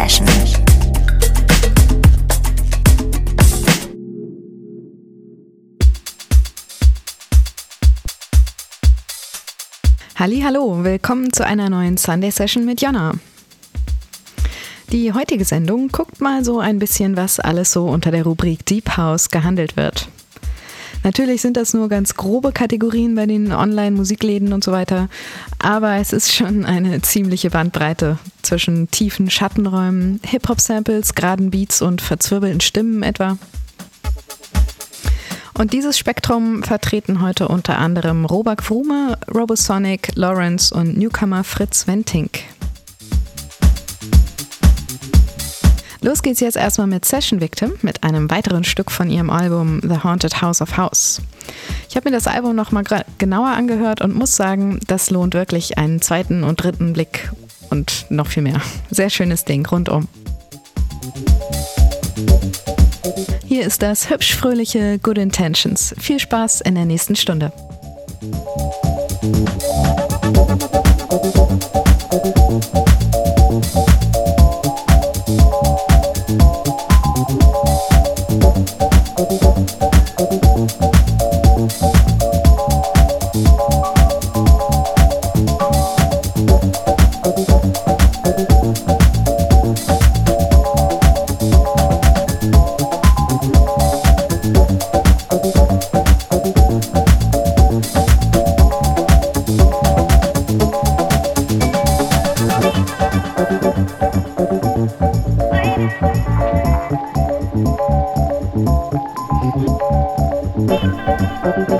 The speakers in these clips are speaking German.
Session. Hallo, willkommen zu einer neuen Sunday Session mit Jonna. Die heutige Sendung guckt mal so ein bisschen, was alles so unter der Rubrik Deep House gehandelt wird. Natürlich sind das nur ganz grobe Kategorien bei den Online-Musikläden und so weiter, aber es ist schon eine ziemliche Bandbreite zwischen tiefen Schattenräumen, Hip-Hop-Samples, geraden Beats und verzwirbelten Stimmen etwa. Und dieses Spektrum vertreten heute unter anderem Robak Frume, Robosonic, Lawrence und Newcomer Fritz Wentink. Los geht's jetzt erstmal mit Session Victim, mit einem weiteren Stück von ihrem Album The Haunted House of House. Ich habe mir das Album nochmal genauer angehört und muss sagen, das lohnt wirklich einen zweiten und dritten Blick und noch viel mehr. Sehr schönes Ding rundum. Hier ist das hübsch fröhliche Good Intentions. Viel Spaß in der nächsten Stunde. ありがと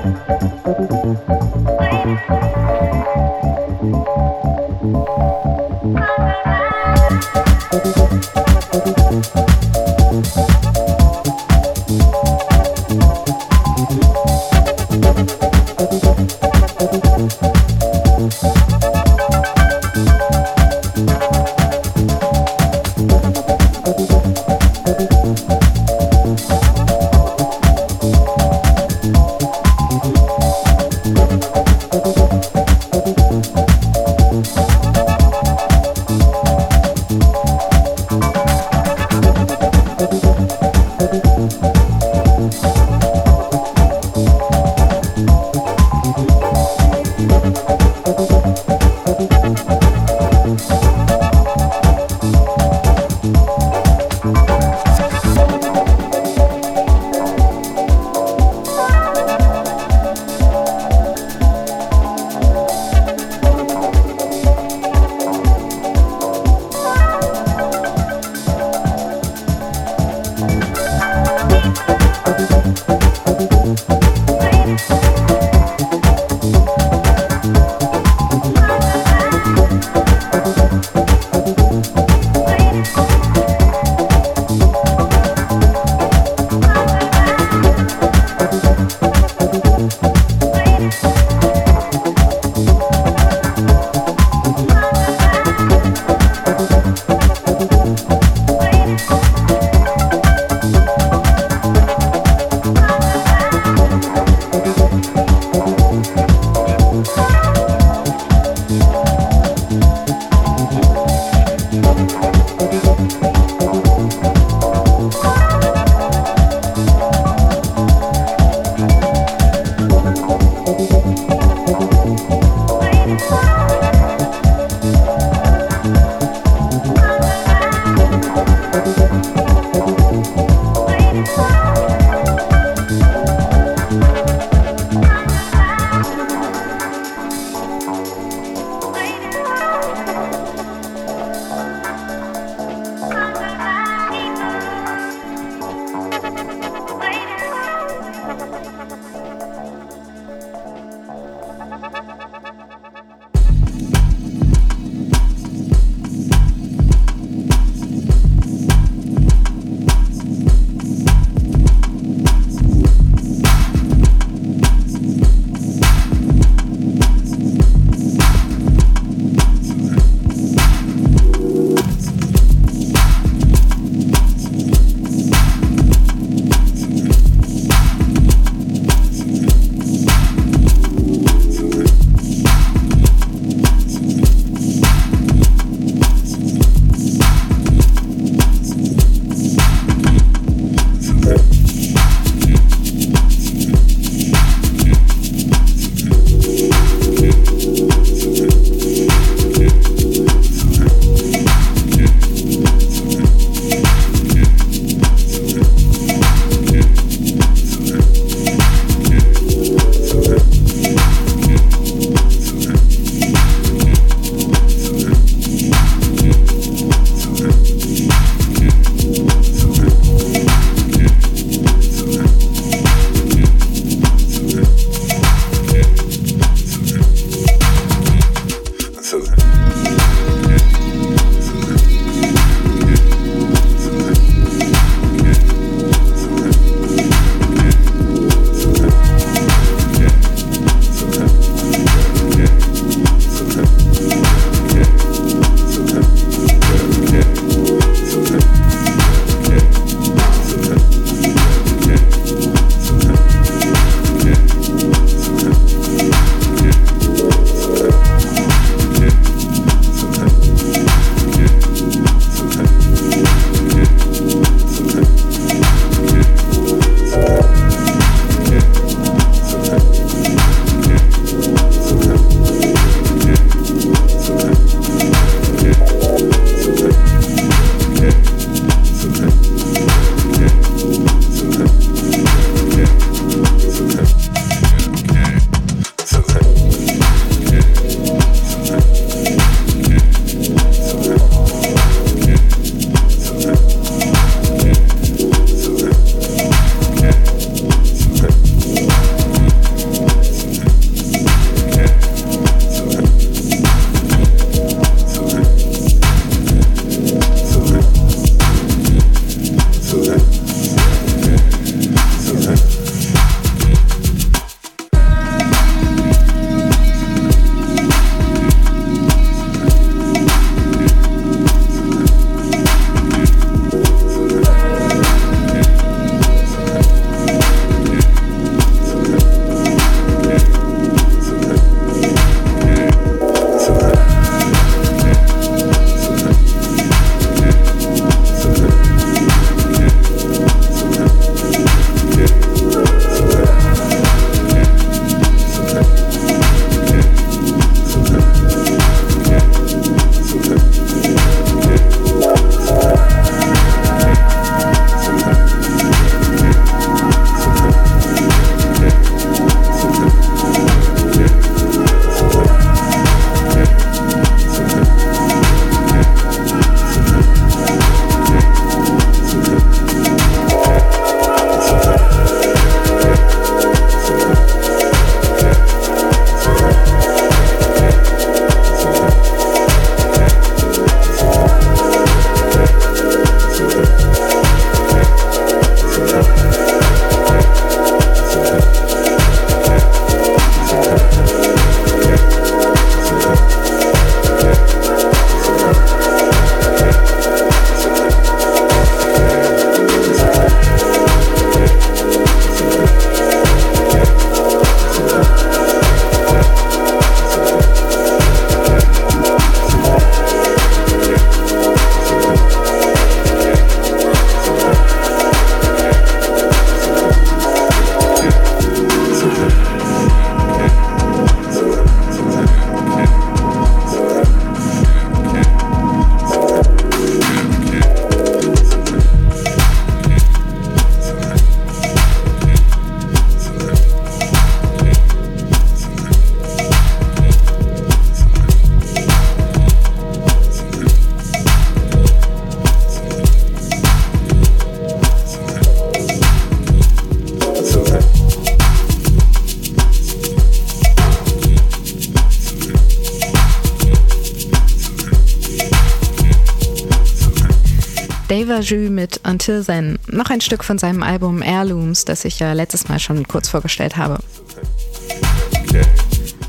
Dave Ajou mit Until Then, noch ein Stück von seinem Album Heirlooms, das ich ja letztes Mal schon kurz vorgestellt habe.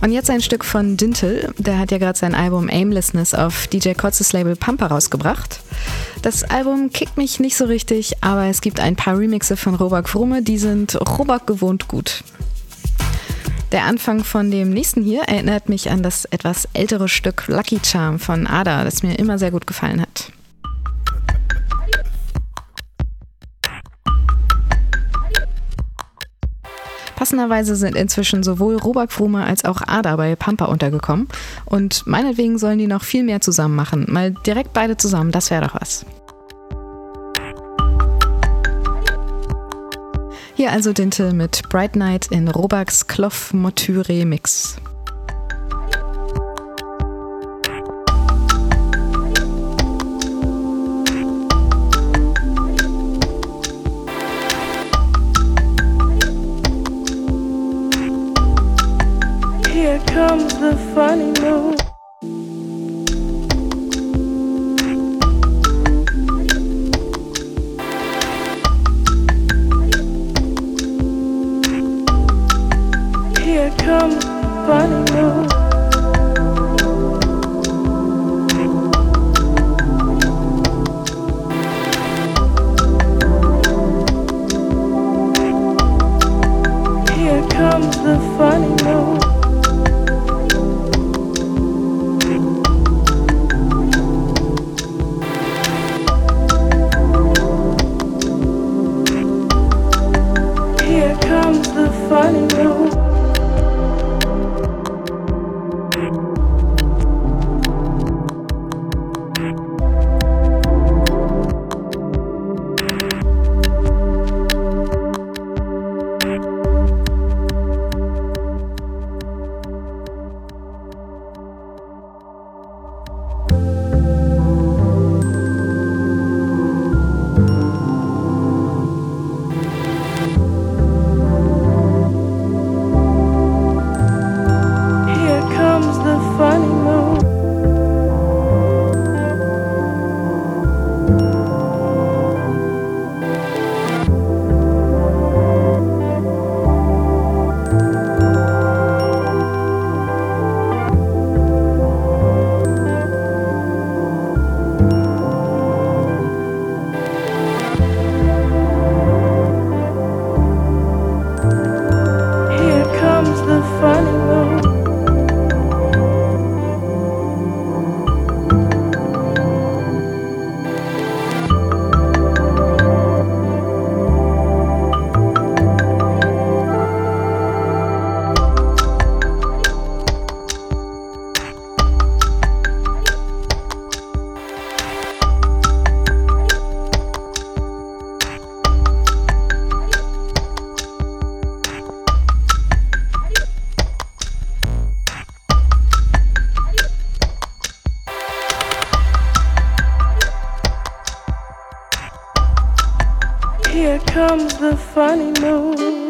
Und jetzt ein Stück von Dintel, der hat ja gerade sein Album Aimlessness auf DJ Kotzes Label Pampa rausgebracht. Das Album kickt mich nicht so richtig, aber es gibt ein paar Remixe von Robak Frumme, die sind Robak gewohnt gut. Der Anfang von dem nächsten hier erinnert mich an das etwas ältere Stück Lucky Charm von Ada, das mir immer sehr gut gefallen hat. Passenderweise sind inzwischen sowohl Robak Frume als auch Ada bei Pampa untergekommen und meinetwegen sollen die noch viel mehr zusammen machen. Mal direkt beide zusammen, das wäre doch was. Hier also Dinte mit Bright Night in Robaks comes the funny moon. Here comes the funny moon. Here comes the funny comes the funny news.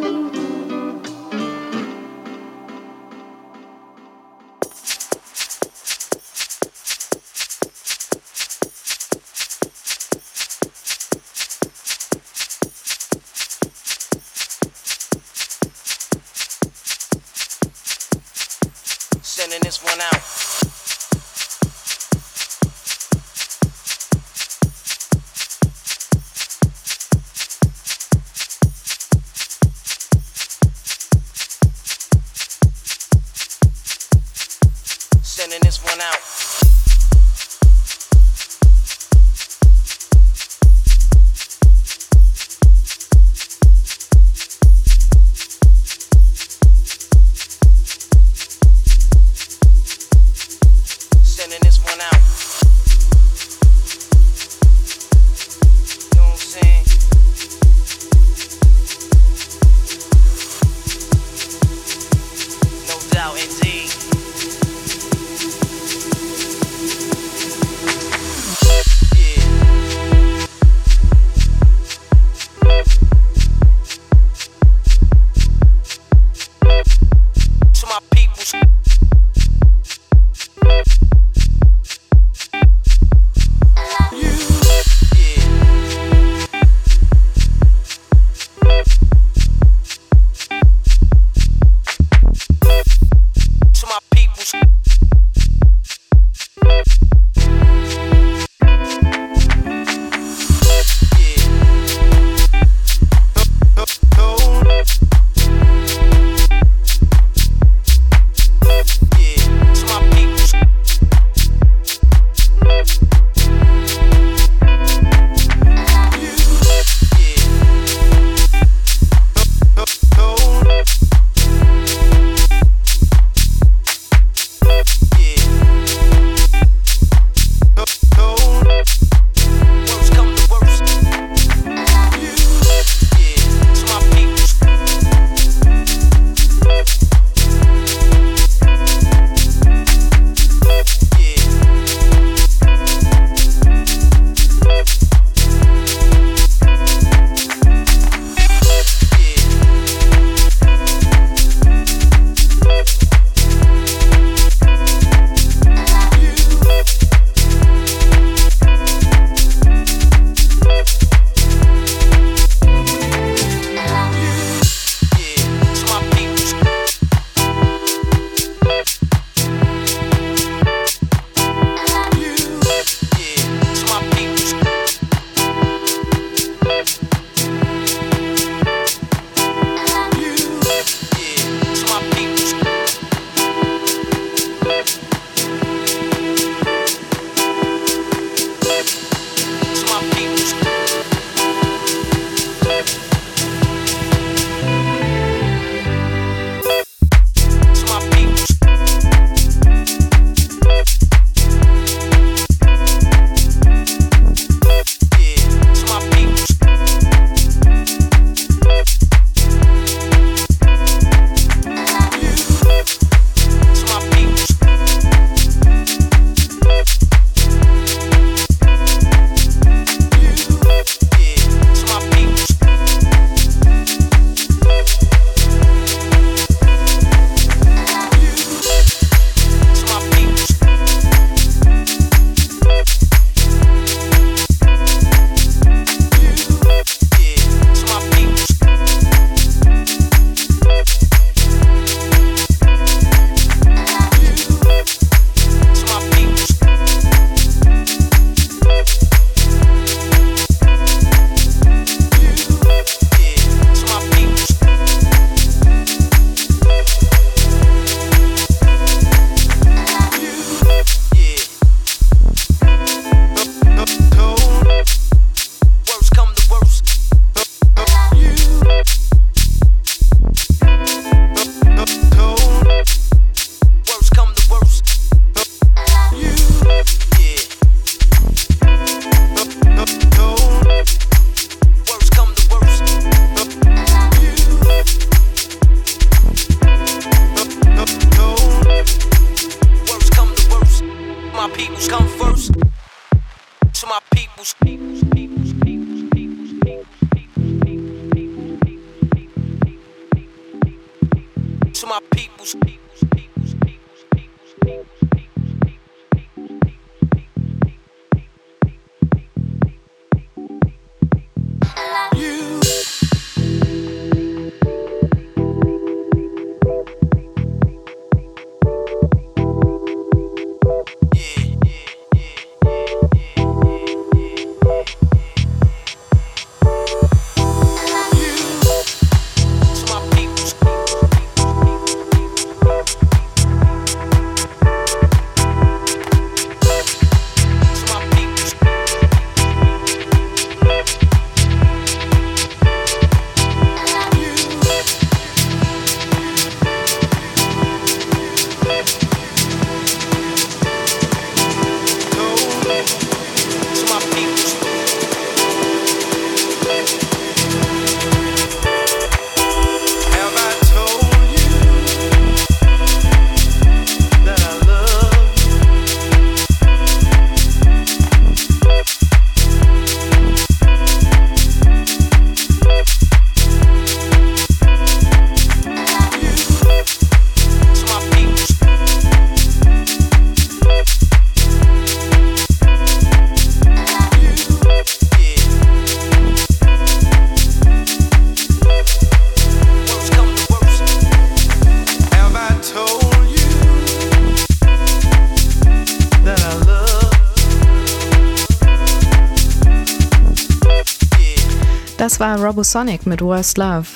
Robosonic mit Worst Love.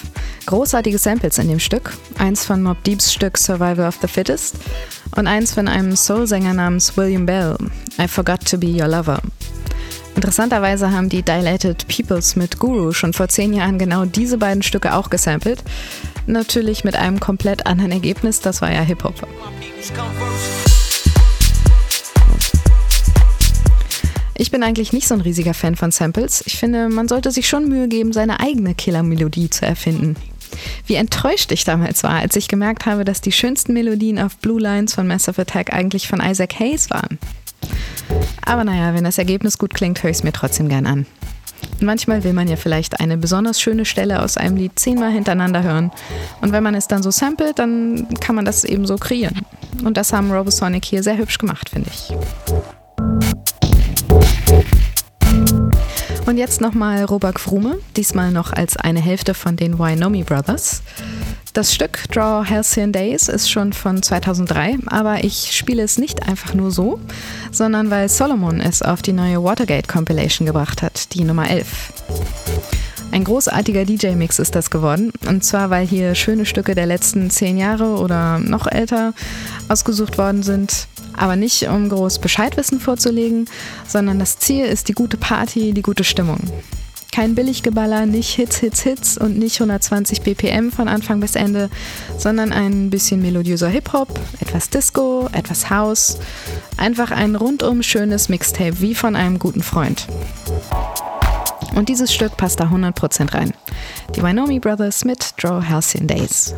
Großartige Samples in dem Stück. Eins von Mob Deeps Stück Survival of the Fittest und eins von einem Soul-Sänger namens William Bell, I Forgot to Be Your Lover. Interessanterweise haben die Dilated Peoples mit Guru schon vor zehn Jahren genau diese beiden Stücke auch gesampelt. Natürlich mit einem komplett anderen Ergebnis, das war ja Hip-Hop. Bin eigentlich nicht so ein riesiger Fan von Samples. Ich finde, man sollte sich schon Mühe geben, seine eigene Killer-Melodie zu erfinden. Wie enttäuscht ich damals war, als ich gemerkt habe, dass die schönsten Melodien auf Blue Lines von Massive Attack eigentlich von Isaac Hayes waren. Aber naja, wenn das Ergebnis gut klingt, höre ich es mir trotzdem gern an. Manchmal will man ja vielleicht eine besonders schöne Stelle aus einem Lied zehnmal hintereinander hören. Und wenn man es dann so samplet, dann kann man das eben so kreieren. Und das haben Robosonic hier sehr hübsch gemacht, finde ich. Und jetzt nochmal Robak Frume, diesmal noch als eine Hälfte von den Wynomi Brothers. Das Stück Draw Halcyon Days ist schon von 2003, aber ich spiele es nicht einfach nur so, sondern weil Solomon es auf die neue Watergate Compilation gebracht hat, die Nummer 11. Ein großartiger DJ-Mix ist das geworden. Und zwar, weil hier schöne Stücke der letzten zehn Jahre oder noch älter ausgesucht worden sind. Aber nicht, um groß Bescheidwissen vorzulegen, sondern das Ziel ist die gute Party, die gute Stimmung. Kein Billiggeballer, nicht Hits, Hits, Hits und nicht 120 BPM von Anfang bis Ende, sondern ein bisschen melodiöser Hip-Hop, etwas Disco, etwas House. Einfach ein rundum schönes Mixtape, wie von einem guten Freund. Und dieses Stück passt da 100% rein. Die Wynomi Brothers mit Draw Halcyon Days.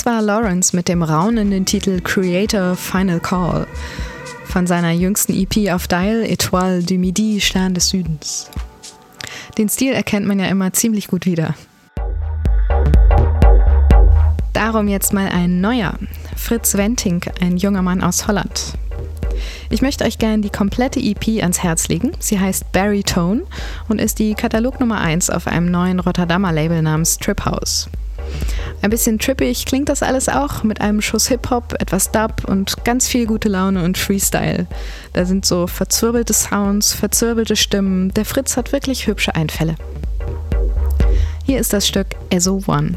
Das war Lawrence mit dem raunenden Titel Creator Final Call von seiner jüngsten EP auf Dial Etoile du Midi, Stern des Südens. Den Stil erkennt man ja immer ziemlich gut wieder. Darum jetzt mal ein neuer. Fritz Wentink, ein junger Mann aus Holland. Ich möchte euch gerne die komplette EP ans Herz legen. Sie heißt Baritone und ist die Katalog Nummer 1 auf einem neuen Rotterdamer Label namens Trip House. Ein bisschen trippig klingt das alles auch mit einem Schuss Hip-Hop, etwas Dub und ganz viel gute Laune und Freestyle. Da sind so verzwirbelte Sounds, verzwirbelte Stimmen. Der Fritz hat wirklich hübsche Einfälle. Hier ist das Stück ESO One.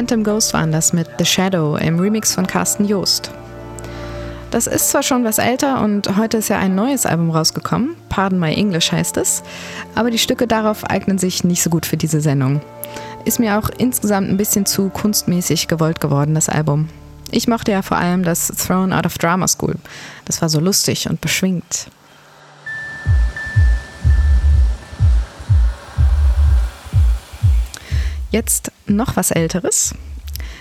Phantom Ghost waren das mit The Shadow im Remix von Carsten Joost. Das ist zwar schon was älter und heute ist ja ein neues Album rausgekommen, Pardon My English heißt es, aber die Stücke darauf eignen sich nicht so gut für diese Sendung. Ist mir auch insgesamt ein bisschen zu kunstmäßig gewollt geworden, das Album. Ich mochte ja vor allem das Thrown Out of Drama School. Das war so lustig und beschwingt. Jetzt noch was Älteres.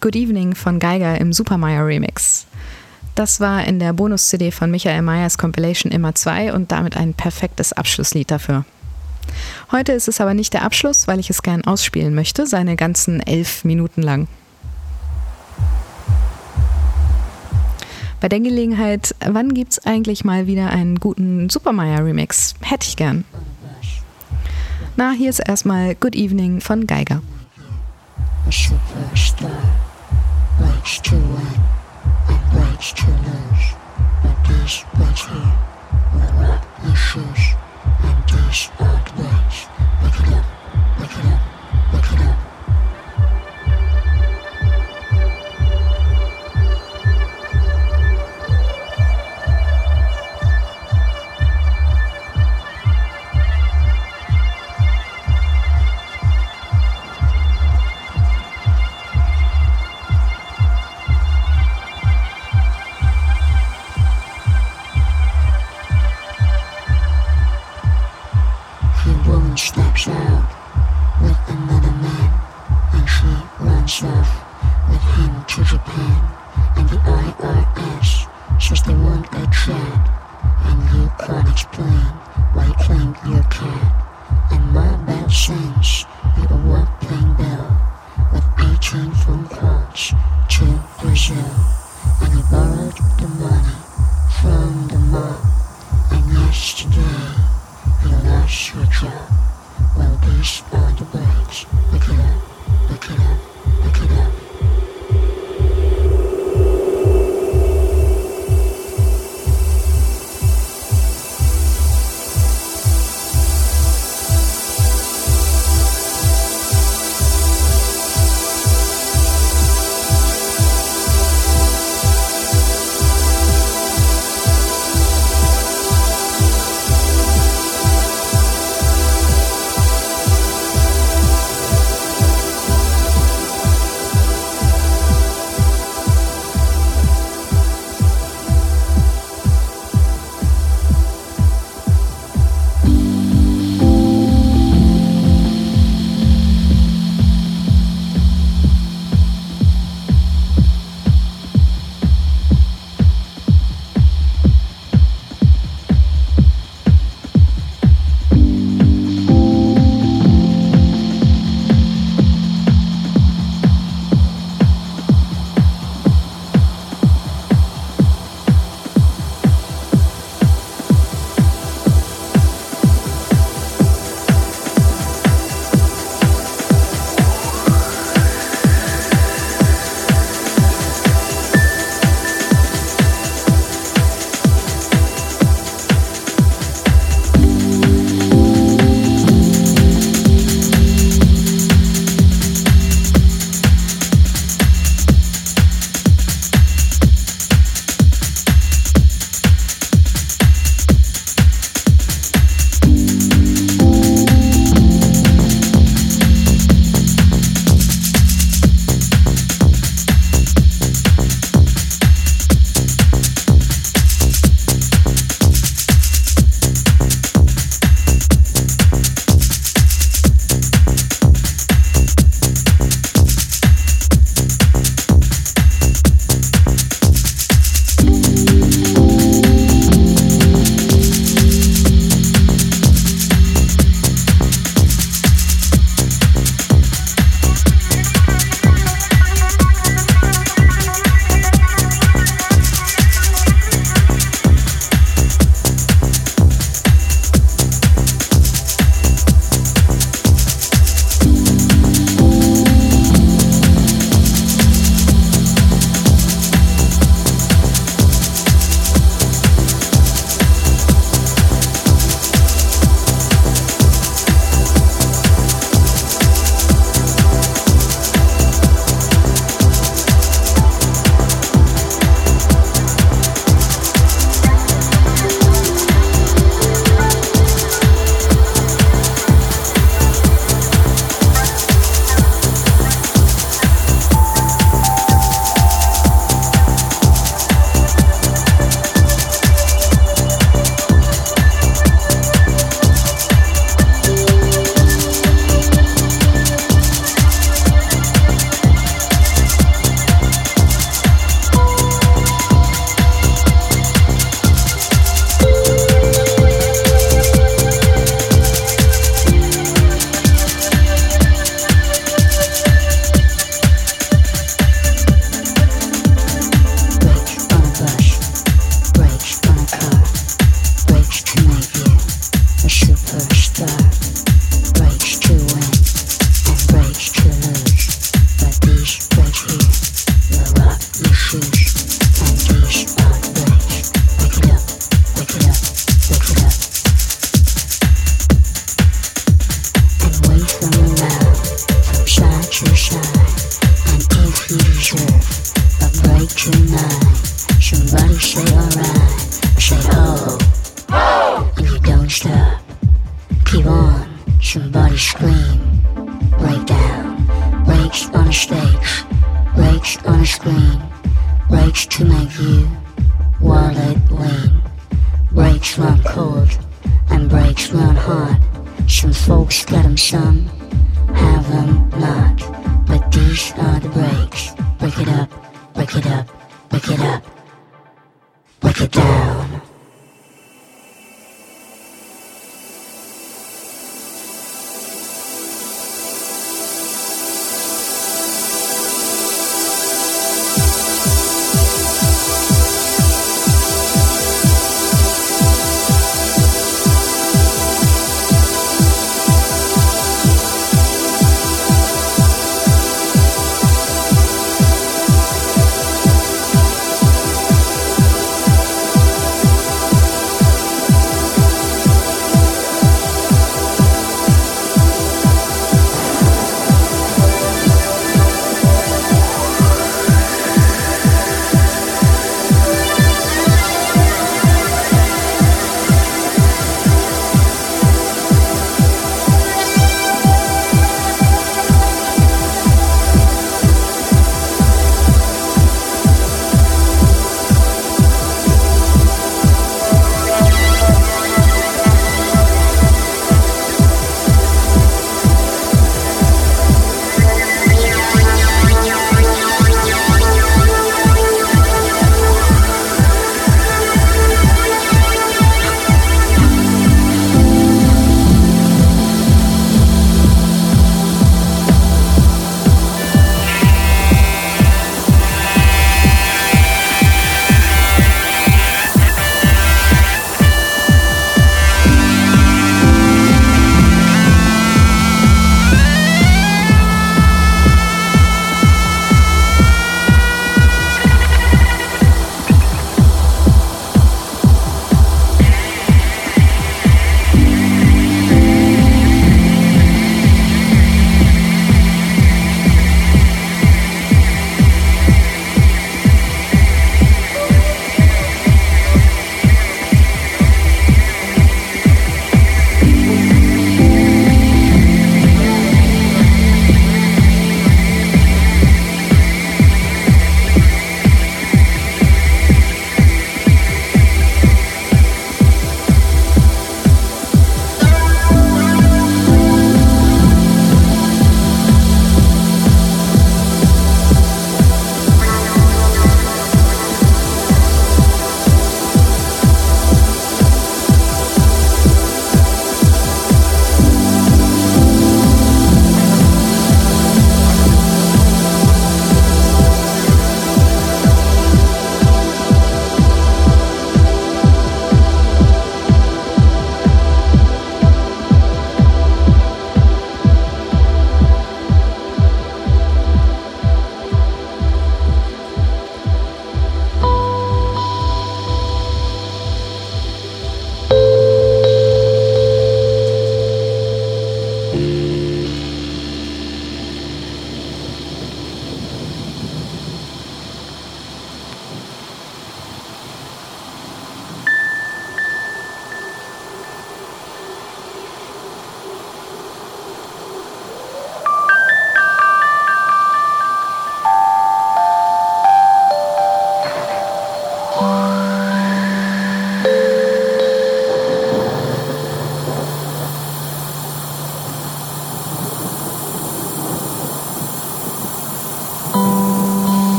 Good Evening von Geiger im Super Remix. Das war in der Bonus-CD von Michael Meyers Compilation immer 2 und damit ein perfektes Abschlusslied dafür. Heute ist es aber nicht der Abschluss, weil ich es gern ausspielen möchte, seine ganzen elf Minuten lang. Bei der Gelegenheit, wann gibt's eigentlich mal wieder einen guten Super Remix? Hätte ich gern. Na, hier ist erstmal Good Evening von Geiger. A superstar likes to win and likes to lose. But these right here were not issues, and these are the ones steps out with another man, and she runs off with him to Japan. And the IRS says they want a chat, and you can't explain why you claimed your cat. And my bad sense, you were playing bell with 18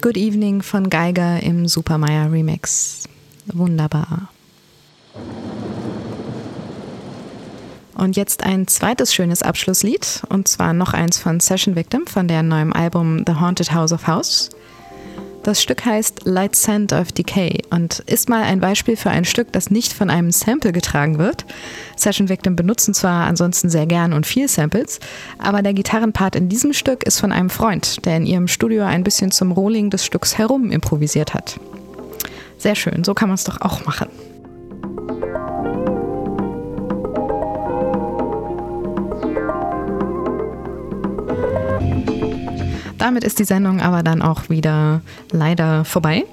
Good Evening von Geiger im Supermeier Remix. Wunderbar. Und jetzt ein zweites schönes Abschlusslied und zwar noch eins von Session Victim von deren neuem Album The Haunted House of House. Das Stück heißt Light Scent of Decay und ist mal ein Beispiel für ein Stück, das nicht von einem Sample getragen wird. Session Victim benutzen zwar ansonsten sehr gern und viel Samples, aber der Gitarrenpart in diesem Stück ist von einem Freund, der in ihrem Studio ein bisschen zum Rolling des Stücks herum improvisiert hat. Sehr schön, so kann man es doch auch machen. Damit ist die Sendung aber dann auch wieder leider vorbei.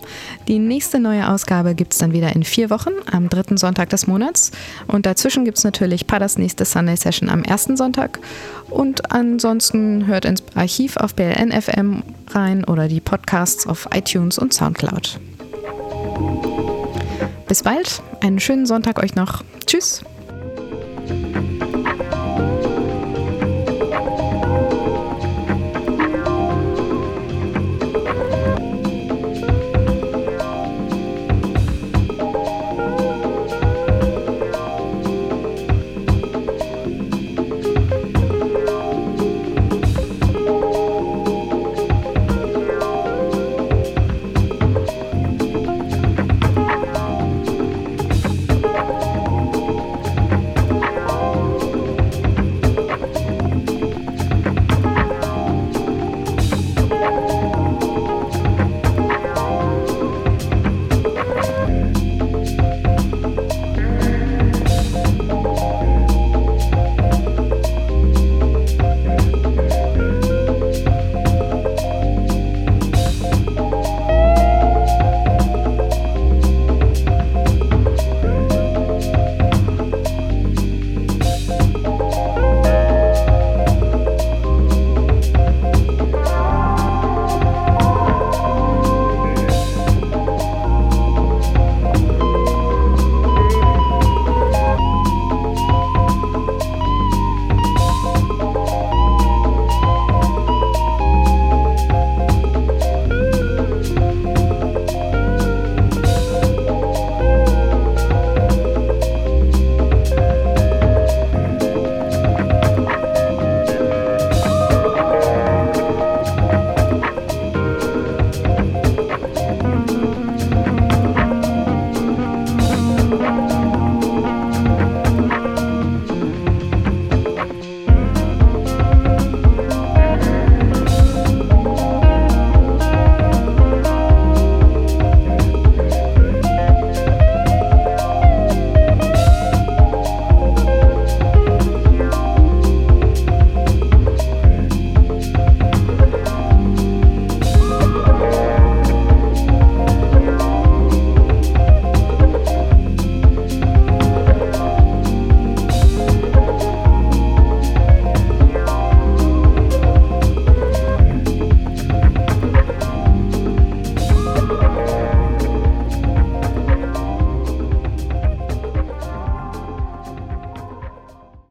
Die nächste neue Ausgabe gibt es dann wieder in vier Wochen, am dritten Sonntag des Monats. Und dazwischen gibt es natürlich Padas nächste Sunday Session am ersten Sonntag. Und ansonsten hört ins Archiv auf BLN FM rein oder die Podcasts auf iTunes und Soundcloud. Bis bald, einen schönen Sonntag euch noch. Tschüss.